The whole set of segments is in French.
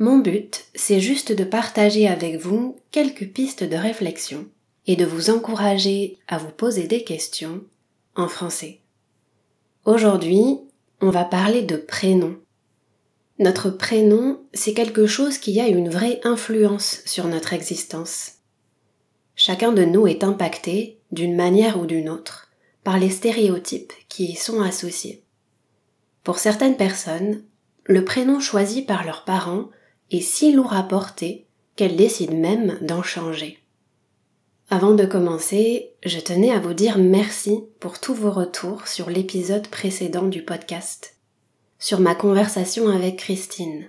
Mon but, c'est juste de partager avec vous quelques pistes de réflexion et de vous encourager à vous poser des questions en français. Aujourd'hui, on va parler de prénom. Notre prénom, c'est quelque chose qui a une vraie influence sur notre existence. Chacun de nous est impacté, d'une manière ou d'une autre, par les stéréotypes qui y sont associés. Pour certaines personnes, le prénom choisi par leurs parents est si lourd à porter qu'elles décident même d'en changer. Avant de commencer, je tenais à vous dire merci pour tous vos retours sur l'épisode précédent du podcast, sur ma conversation avec Christine.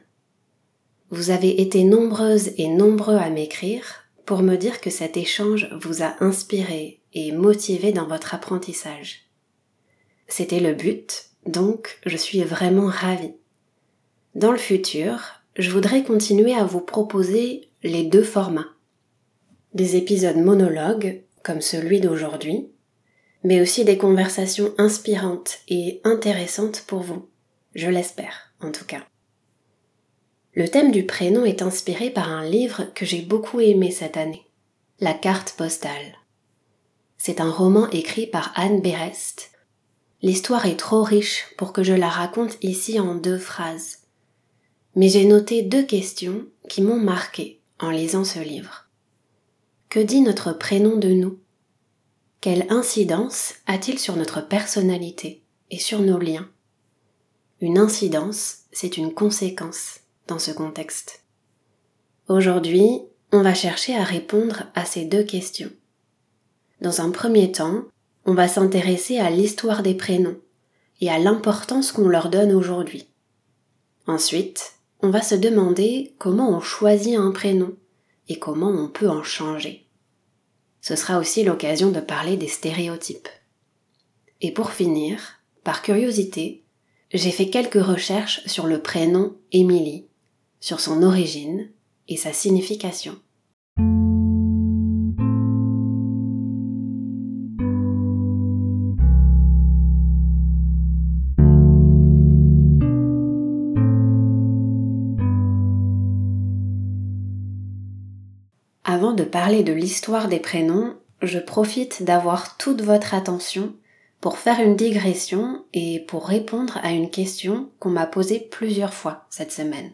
Vous avez été nombreuses et nombreux à m'écrire pour me dire que cet échange vous a inspiré et motivé dans votre apprentissage. C'était le but, donc je suis vraiment ravie. Dans le futur, je voudrais continuer à vous proposer les deux formats. Des épisodes monologues, comme celui d'aujourd'hui, mais aussi des conversations inspirantes et intéressantes pour vous. Je l'espère, en tout cas. Le thème du prénom est inspiré par un livre que j'ai beaucoup aimé cette année, La carte postale. C'est un roman écrit par Anne Berest. L'histoire est trop riche pour que je la raconte ici en deux phrases. Mais j'ai noté deux questions qui m'ont marqué en lisant ce livre. Que dit notre prénom de nous? Quelle incidence a-t-il sur notre personnalité et sur nos liens? Une incidence, c'est une conséquence dans ce contexte. Aujourd'hui, on va chercher à répondre à ces deux questions. Dans un premier temps, on va s'intéresser à l'histoire des prénoms et à l'importance qu'on leur donne aujourd'hui. Ensuite, on va se demander comment on choisit un prénom et comment on peut en changer. Ce sera aussi l'occasion de parler des stéréotypes. Et pour finir, par curiosité, j'ai fait quelques recherches sur le prénom Émilie, sur son origine et sa signification. Parler de l'histoire des prénoms, je profite d'avoir toute votre attention pour faire une digression et pour répondre à une question qu'on m'a posée plusieurs fois cette semaine.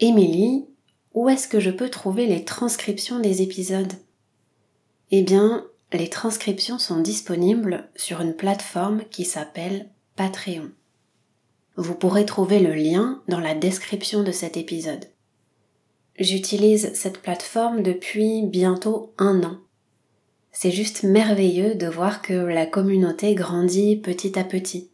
Émilie, où est-ce que je peux trouver les transcriptions des épisodes? Eh bien, les transcriptions sont disponibles sur une plateforme qui s'appelle Patreon. Vous pourrez trouver le lien dans la description de cet épisode. J'utilise cette plateforme depuis bientôt un an. C'est juste merveilleux de voir que la communauté grandit petit à petit.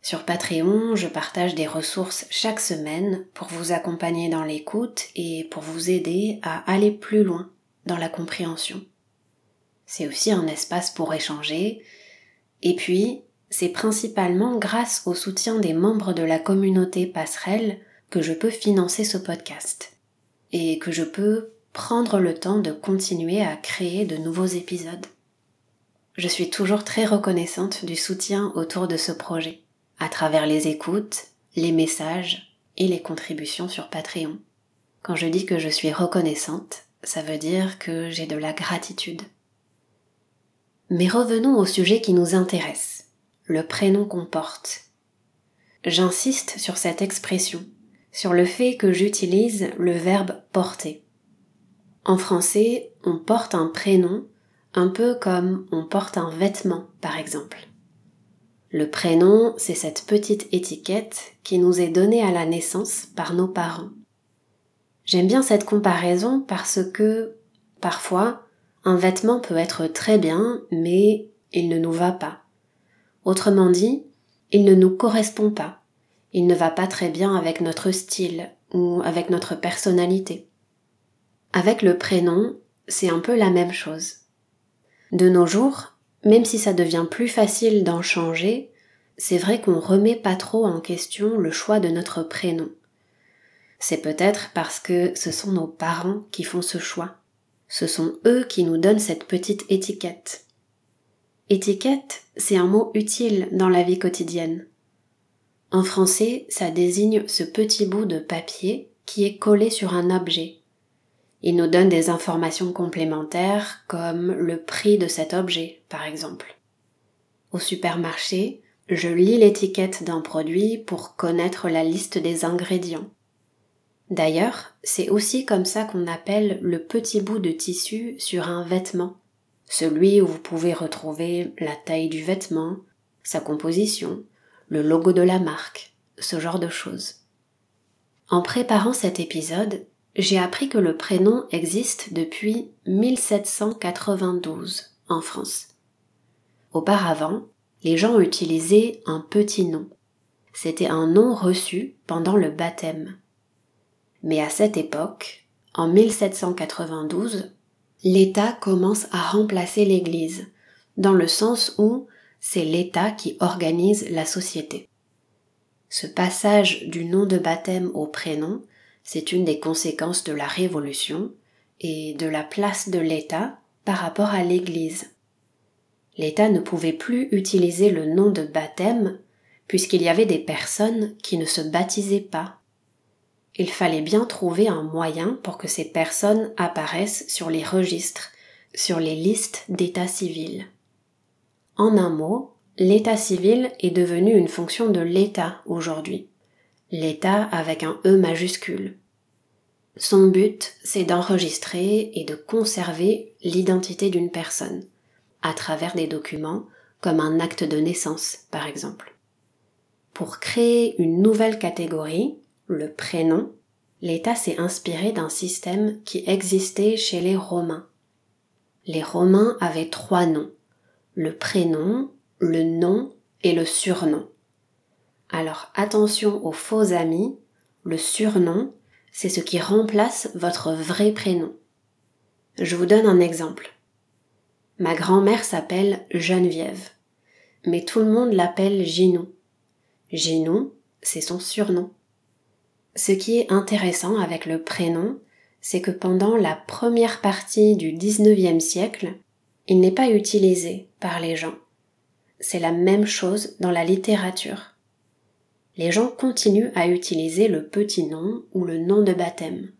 Sur Patreon, je partage des ressources chaque semaine pour vous accompagner dans l'écoute et pour vous aider à aller plus loin dans la compréhension. C'est aussi un espace pour échanger. Et puis, c'est principalement grâce au soutien des membres de la communauté passerelle que je peux financer ce podcast et que je peux prendre le temps de continuer à créer de nouveaux épisodes. Je suis toujours très reconnaissante du soutien autour de ce projet, à travers les écoutes, les messages et les contributions sur Patreon. Quand je dis que je suis reconnaissante, ça veut dire que j'ai de la gratitude. Mais revenons au sujet qui nous intéresse, le prénom qu'on porte. J'insiste sur cette expression sur le fait que j'utilise le verbe porter. En français, on porte un prénom un peu comme on porte un vêtement, par exemple. Le prénom, c'est cette petite étiquette qui nous est donnée à la naissance par nos parents. J'aime bien cette comparaison parce que, parfois, un vêtement peut être très bien, mais il ne nous va pas. Autrement dit, il ne nous correspond pas il ne va pas très bien avec notre style ou avec notre personnalité. Avec le prénom, c'est un peu la même chose. De nos jours, même si ça devient plus facile d'en changer, c'est vrai qu'on remet pas trop en question le choix de notre prénom. C'est peut-être parce que ce sont nos parents qui font ce choix. Ce sont eux qui nous donnent cette petite étiquette. Étiquette, c'est un mot utile dans la vie quotidienne. En français, ça désigne ce petit bout de papier qui est collé sur un objet. Il nous donne des informations complémentaires comme le prix de cet objet, par exemple. Au supermarché, je lis l'étiquette d'un produit pour connaître la liste des ingrédients. D'ailleurs, c'est aussi comme ça qu'on appelle le petit bout de tissu sur un vêtement, celui où vous pouvez retrouver la taille du vêtement, sa composition, le logo de la marque, ce genre de choses. En préparant cet épisode, j'ai appris que le prénom existe depuis 1792 en France. Auparavant, les gens utilisaient un petit nom. C'était un nom reçu pendant le baptême. Mais à cette époque, en 1792, l'État commence à remplacer l'Église, dans le sens où c'est l'État qui organise la société. Ce passage du nom de baptême au prénom, c'est une des conséquences de la Révolution et de la place de l'État par rapport à l'Église. L'État ne pouvait plus utiliser le nom de baptême puisqu'il y avait des personnes qui ne se baptisaient pas il fallait bien trouver un moyen pour que ces personnes apparaissent sur les registres, sur les listes d'état civil. En un mot, l'état civil est devenu une fonction de l'État aujourd'hui. L'État avec un E majuscule. Son but, c'est d'enregistrer et de conserver l'identité d'une personne, à travers des documents comme un acte de naissance, par exemple. Pour créer une nouvelle catégorie, le prénom, l'État s'est inspiré d'un système qui existait chez les Romains. Les Romains avaient trois noms, le prénom, le nom et le surnom. Alors attention aux faux amis, le surnom, c'est ce qui remplace votre vrai prénom. Je vous donne un exemple. Ma grand-mère s'appelle Geneviève, mais tout le monde l'appelle Ginou. Ginou, c'est son surnom. Ce qui est intéressant avec le prénom, c'est que pendant la première partie du XIXe siècle, il n'est pas utilisé par les gens. C'est la même chose dans la littérature. Les gens continuent à utiliser le petit nom ou le nom de baptême,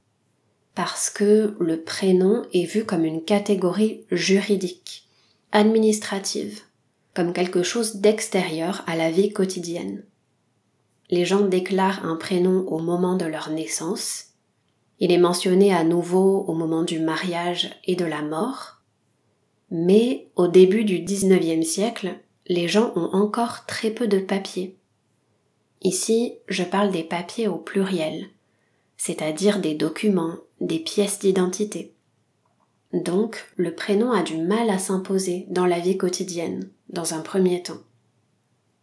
parce que le prénom est vu comme une catégorie juridique, administrative, comme quelque chose d'extérieur à la vie quotidienne les gens déclarent un prénom au moment de leur naissance. Il est mentionné à nouveau au moment du mariage et de la mort. Mais au début du XIXe siècle, les gens ont encore très peu de papiers. Ici, je parle des papiers au pluriel, c'est-à-dire des documents, des pièces d'identité. Donc, le prénom a du mal à s'imposer dans la vie quotidienne, dans un premier temps.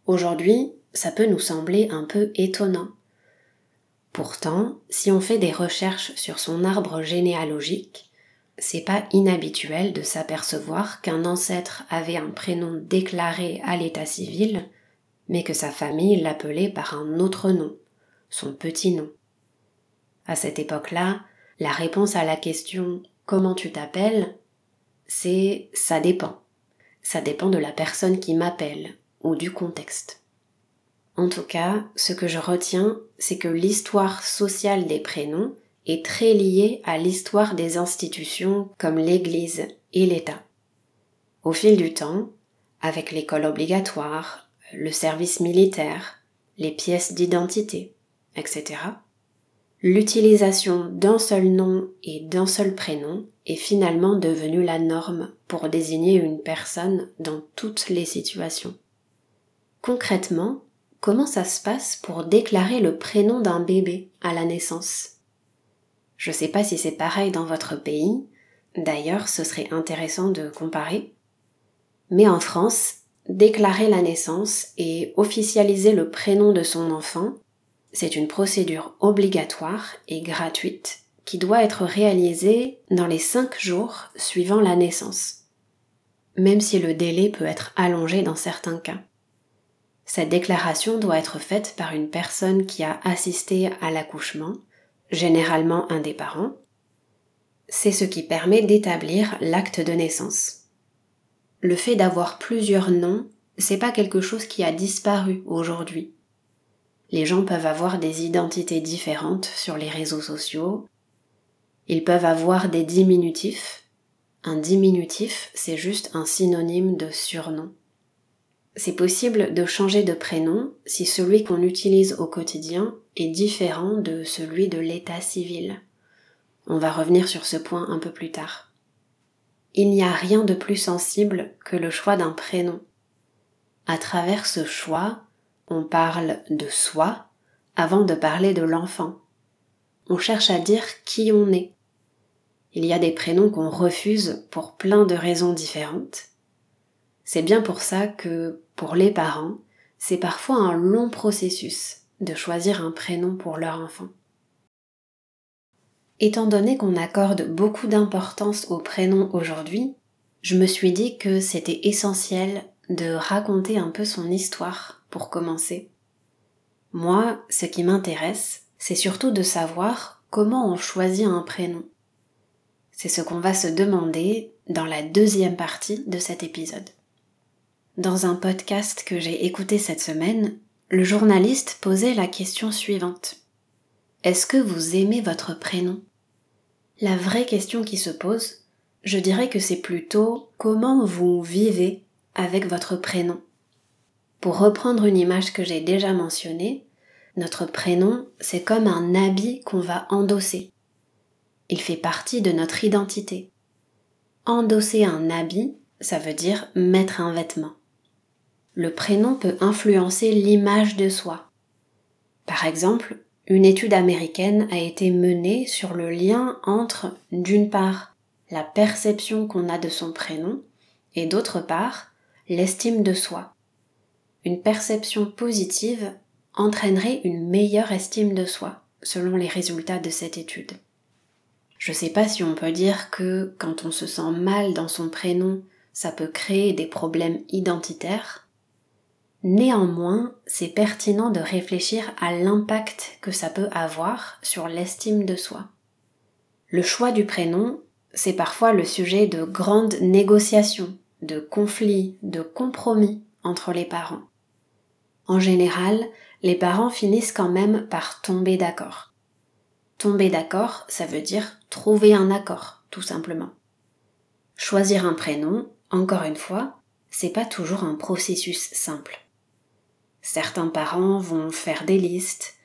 Aujourd'hui, ça peut nous sembler un peu étonnant. Pourtant, si on fait des recherches sur son arbre généalogique, c'est pas inhabituel de s'apercevoir qu'un ancêtre avait un prénom déclaré à l'état civil, mais que sa famille l'appelait par un autre nom, son petit nom. À cette époque-là, la réponse à la question comment tu t'appelles, c'est ça dépend. Ça dépend de la personne qui m'appelle ou du contexte. En tout cas, ce que je retiens, c'est que l'histoire sociale des prénoms est très liée à l'histoire des institutions comme l'Église et l'État. Au fil du temps, avec l'école obligatoire, le service militaire, les pièces d'identité, etc., l'utilisation d'un seul nom et d'un seul prénom est finalement devenue la norme pour désigner une personne dans toutes les situations. Concrètement, comment ça se passe pour déclarer le prénom d'un bébé à la naissance? Je sais pas si c'est pareil dans votre pays, d'ailleurs ce serait intéressant de comparer. Mais en France, déclarer la naissance et officialiser le prénom de son enfant, c'est une procédure obligatoire et gratuite qui doit être réalisée dans les 5 jours suivant la naissance, même si le délai peut être allongé dans certains cas. Cette déclaration doit être faite par une personne qui a assisté à l'accouchement, généralement un des parents. C'est ce qui permet d'établir l'acte de naissance. Le fait d'avoir plusieurs noms, c'est pas quelque chose qui a disparu aujourd'hui. Les gens peuvent avoir des identités différentes sur les réseaux sociaux. Ils peuvent avoir des diminutifs. Un diminutif, c'est juste un synonyme de surnom. C'est possible de changer de prénom si celui qu'on utilise au quotidien est différent de celui de l'état civil. On va revenir sur ce point un peu plus tard. Il n'y a rien de plus sensible que le choix d'un prénom. À travers ce choix, on parle de soi avant de parler de l'enfant. On cherche à dire qui on est. Il y a des prénoms qu'on refuse pour plein de raisons différentes. C'est bien pour ça que pour les parents, c'est parfois un long processus de choisir un prénom pour leur enfant. Étant donné qu'on accorde beaucoup d'importance aux prénoms aujourd'hui, je me suis dit que c'était essentiel de raconter un peu son histoire pour commencer. Moi, ce qui m'intéresse, c'est surtout de savoir comment on choisit un prénom. C'est ce qu'on va se demander dans la deuxième partie de cet épisode. Dans un podcast que j'ai écouté cette semaine, le journaliste posait la question suivante. Est-ce que vous aimez votre prénom? La vraie question qui se pose, je dirais que c'est plutôt comment vous vivez avec votre prénom. Pour reprendre une image que j'ai déjà mentionnée, notre prénom, c'est comme un habit qu'on va endosser. Il fait partie de notre identité. Endosser un habit, ça veut dire mettre un vêtement le prénom peut influencer l'image de soi. Par exemple, une étude américaine a été menée sur le lien entre, d'une part, la perception qu'on a de son prénom et d'autre part, l'estime de soi. Une perception positive entraînerait une meilleure estime de soi, selon les résultats de cette étude. Je sais pas si on peut dire que quand on se sent mal dans son prénom, ça peut créer des problèmes identitaires, Néanmoins, c'est pertinent de réfléchir à l'impact que ça peut avoir sur l'estime de soi. Le choix du prénom, c'est parfois le sujet de grandes négociations, de conflits, de compromis entre les parents. En général, les parents finissent quand même par tomber d'accord. Tomber d'accord, ça veut dire trouver un accord, tout simplement. Choisir un prénom, encore une fois, c'est pas toujours un processus simple. Certains parents vont faire des listes,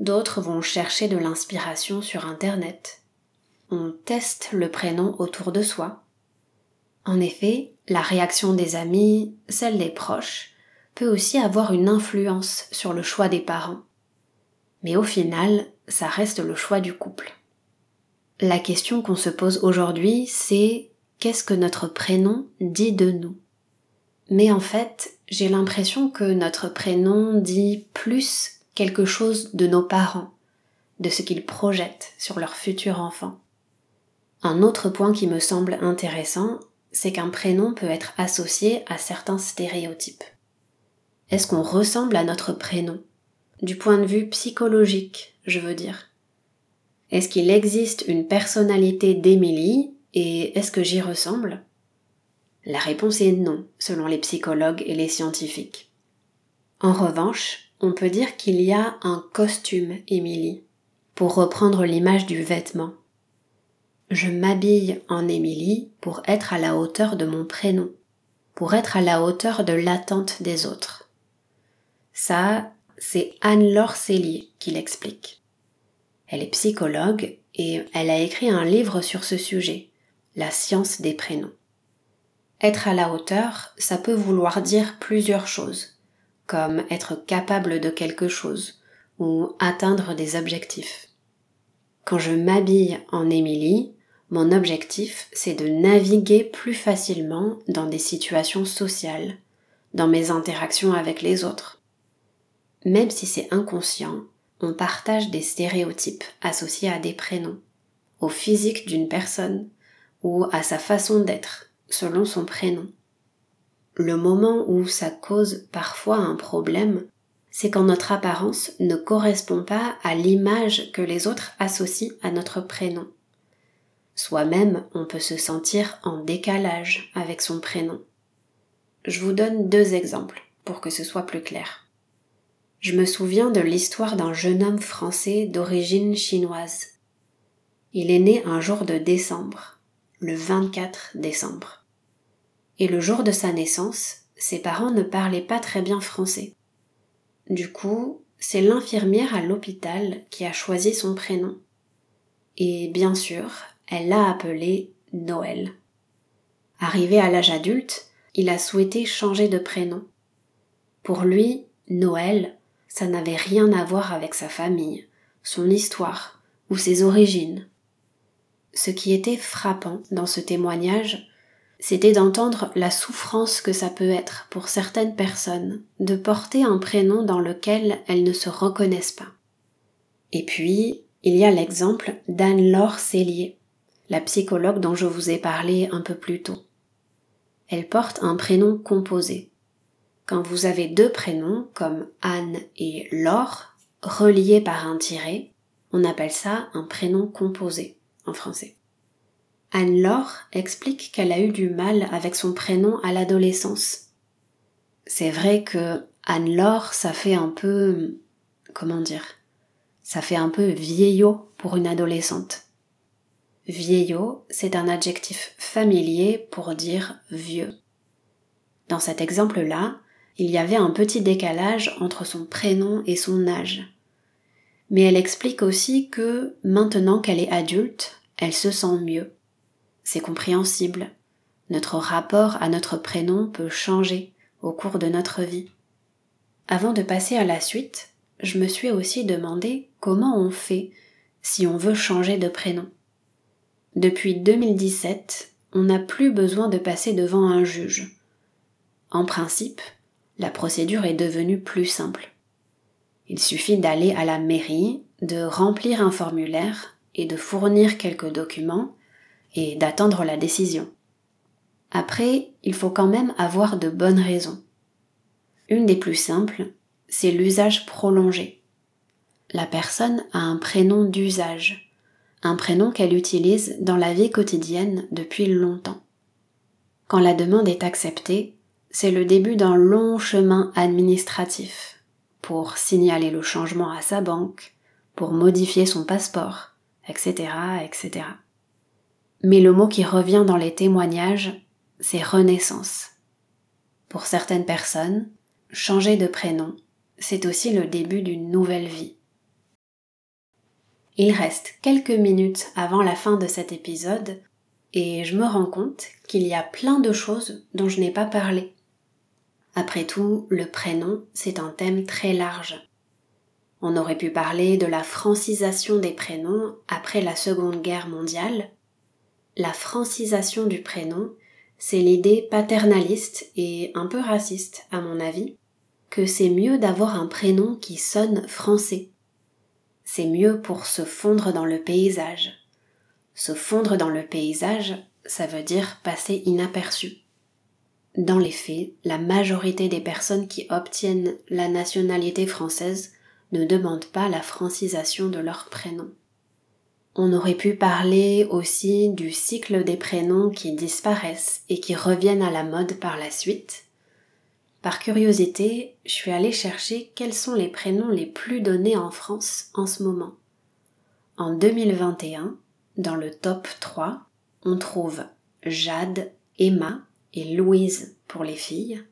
d'autres vont chercher de l'inspiration sur Internet. On teste le prénom autour de soi. En effet, la réaction des amis, celle des proches, peut aussi avoir une influence sur le choix des parents. Mais au final, ça reste le choix du couple. La question qu'on se pose aujourd'hui, c'est qu'est-ce que notre prénom dit de nous? Mais en fait, j'ai l'impression que notre prénom dit plus quelque chose de nos parents, de ce qu'ils projettent sur leur futur enfant. Un autre point qui me semble intéressant, c'est qu'un prénom peut être associé à certains stéréotypes. Est-ce qu'on ressemble à notre prénom? Du point de vue psychologique, je veux dire. Est-ce qu'il existe une personnalité d'Émilie et est-ce que j'y ressemble? La réponse est non, selon les psychologues et les scientifiques. En revanche, on peut dire qu'il y a un costume Émilie, pour reprendre l'image du vêtement. Je m'habille en Émilie pour être à la hauteur de mon prénom, pour être à la hauteur de l'attente des autres. Ça, c'est Anne-Laure qui l'explique. Elle est psychologue et elle a écrit un livre sur ce sujet, La science des prénoms. Être à la hauteur, ça peut vouloir dire plusieurs choses, comme être capable de quelque chose ou atteindre des objectifs. Quand je m'habille en Émilie, mon objectif, c'est de naviguer plus facilement dans des situations sociales, dans mes interactions avec les autres. Même si c'est inconscient, on partage des stéréotypes associés à des prénoms. au physique d'une personne ou à sa façon d'être selon son prénom. Le moment où ça cause parfois un problème, c'est quand notre apparence ne correspond pas à l'image que les autres associent à notre prénom. Soi-même, on peut se sentir en décalage avec son prénom. Je vous donne deux exemples pour que ce soit plus clair. Je me souviens de l'histoire d'un jeune homme français d'origine chinoise. Il est né un jour de décembre, le 24 décembre. Et le jour de sa naissance, ses parents ne parlaient pas très bien français. Du coup, c'est l'infirmière à l'hôpital qui a choisi son prénom. Et bien sûr, elle l'a appelé Noël. Arrivé à l'âge adulte, il a souhaité changer de prénom. Pour lui, Noël, ça n'avait rien à voir avec sa famille, son histoire ou ses origines. Ce qui était frappant dans ce témoignage, c'était d'entendre la souffrance que ça peut être pour certaines personnes de porter un prénom dans lequel elles ne se reconnaissent pas. Et puis, il y a l'exemple d'Anne-Laure Cellier, la psychologue dont je vous ai parlé un peu plus tôt. Elle porte un prénom composé. Quand vous avez deux prénoms comme Anne et Laure, reliés par un tiret, on appelle ça un prénom composé en français. Anne-Laure explique qu'elle a eu du mal avec son prénom à l'adolescence. C'est vrai que Anne-Laure, ça fait un peu, comment dire, ça fait un peu vieillot pour une adolescente. Vieillot, c'est un adjectif familier pour dire vieux. Dans cet exemple-là, il y avait un petit décalage entre son prénom et son âge. Mais elle explique aussi que, maintenant qu'elle est adulte, elle se sent mieux. C'est compréhensible. Notre rapport à notre prénom peut changer au cours de notre vie. Avant de passer à la suite, je me suis aussi demandé comment on fait si on veut changer de prénom. Depuis 2017, on n'a plus besoin de passer devant un juge. En principe, la procédure est devenue plus simple. Il suffit d'aller à la mairie, de remplir un formulaire et de fournir quelques documents et d'attendre la décision. Après, il faut quand même avoir de bonnes raisons. Une des plus simples, c'est l'usage prolongé. La personne a un prénom d'usage, un prénom qu'elle utilise dans la vie quotidienne depuis longtemps. Quand la demande est acceptée, c'est le début d'un long chemin administratif pour signaler le changement à sa banque, pour modifier son passeport, etc., etc. Mais le mot qui revient dans les témoignages, c'est renaissance. Pour certaines personnes, changer de prénom, c'est aussi le début d'une nouvelle vie. Il reste quelques minutes avant la fin de cet épisode et je me rends compte qu'il y a plein de choses dont je n'ai pas parlé. Après tout, le prénom, c'est un thème très large. On aurait pu parler de la francisation des prénoms après la Seconde Guerre mondiale. La francisation du prénom, c'est l'idée paternaliste et un peu raciste, à mon avis, que c'est mieux d'avoir un prénom qui sonne français c'est mieux pour se fondre dans le paysage. Se fondre dans le paysage, ça veut dire passer inaperçu. Dans les faits, la majorité des personnes qui obtiennent la nationalité française ne demandent pas la francisation de leur prénom. On aurait pu parler aussi du cycle des prénoms qui disparaissent et qui reviennent à la mode par la suite, par curiosité, je suis allée chercher quels sont les prénoms les plus donnés en France en ce moment. En 2021, dans le top 3, on trouve Jade, Emma et Louise pour les filles,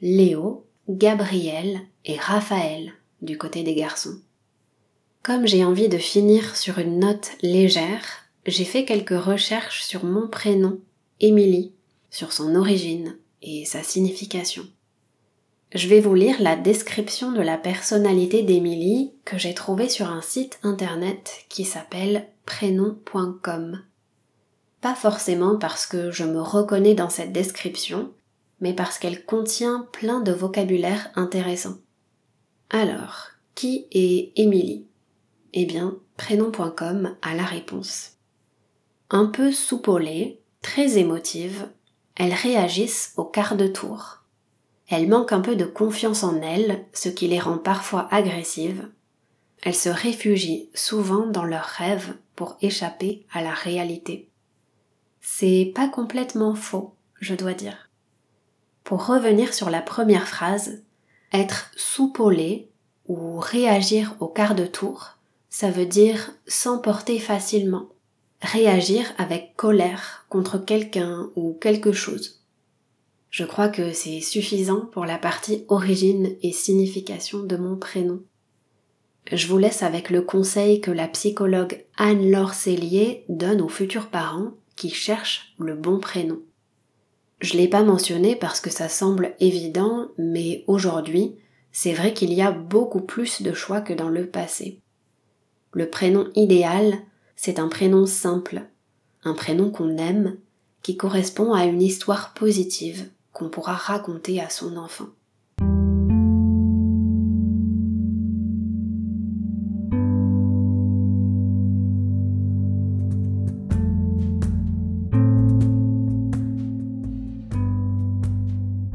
Léo, Gabriel et Raphaël du côté des garçons. Comme j'ai envie de finir sur une note légère, j'ai fait quelques recherches sur mon prénom, Émilie, sur son origine et sa signification. Je vais vous lire la description de la personnalité d'Émilie que j'ai trouvée sur un site internet qui s'appelle prénom.com. Pas forcément parce que je me reconnais dans cette description, mais parce qu'elle contient plein de vocabulaire intéressant. Alors, qui est Émilie? Eh bien, prénom.com a la réponse. un peu soupolées, très émotives, elles réagissent au quart de tour. Elles manquent un peu de confiance en elles, ce qui les rend parfois agressives. Elles se réfugient souvent dans leurs rêves pour échapper à la réalité. C'est pas complètement faux, je dois dire. Pour revenir sur la première phrase, être soupolé ou réagir au quart de tour, ça veut dire s'emporter facilement, réagir avec colère contre quelqu'un ou quelque chose. Je crois que c'est suffisant pour la partie origine et signification de mon prénom. Je vous laisse avec le conseil que la psychologue Anne-Laure donne aux futurs parents qui cherchent le bon prénom. Je l'ai pas mentionné parce que ça semble évident, mais aujourd'hui, c'est vrai qu'il y a beaucoup plus de choix que dans le passé. Le prénom idéal, c'est un prénom simple, un prénom qu'on aime, qui correspond à une histoire positive qu'on pourra raconter à son enfant.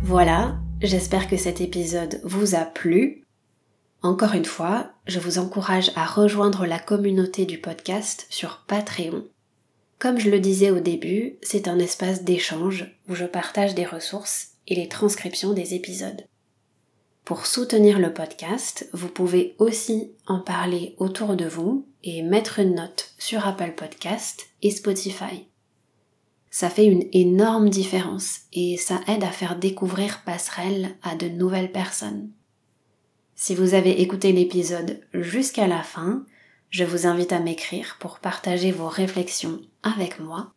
Voilà, j'espère que cet épisode vous a plu. Encore une fois, je vous encourage à rejoindre la communauté du podcast sur Patreon. Comme je le disais au début, c'est un espace d'échange où je partage des ressources et les transcriptions des épisodes. Pour soutenir le podcast, vous pouvez aussi en parler autour de vous et mettre une note sur Apple Podcast et Spotify ça fait une énorme différence et ça aide à faire découvrir Passerelle à de nouvelles personnes. Si vous avez écouté l'épisode jusqu'à la fin, je vous invite à m'écrire pour partager vos réflexions avec moi.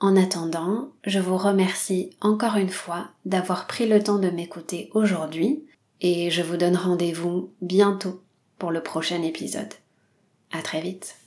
En attendant, je vous remercie encore une fois d'avoir pris le temps de m'écouter aujourd'hui et je vous donne rendez-vous bientôt pour le prochain épisode. À très vite.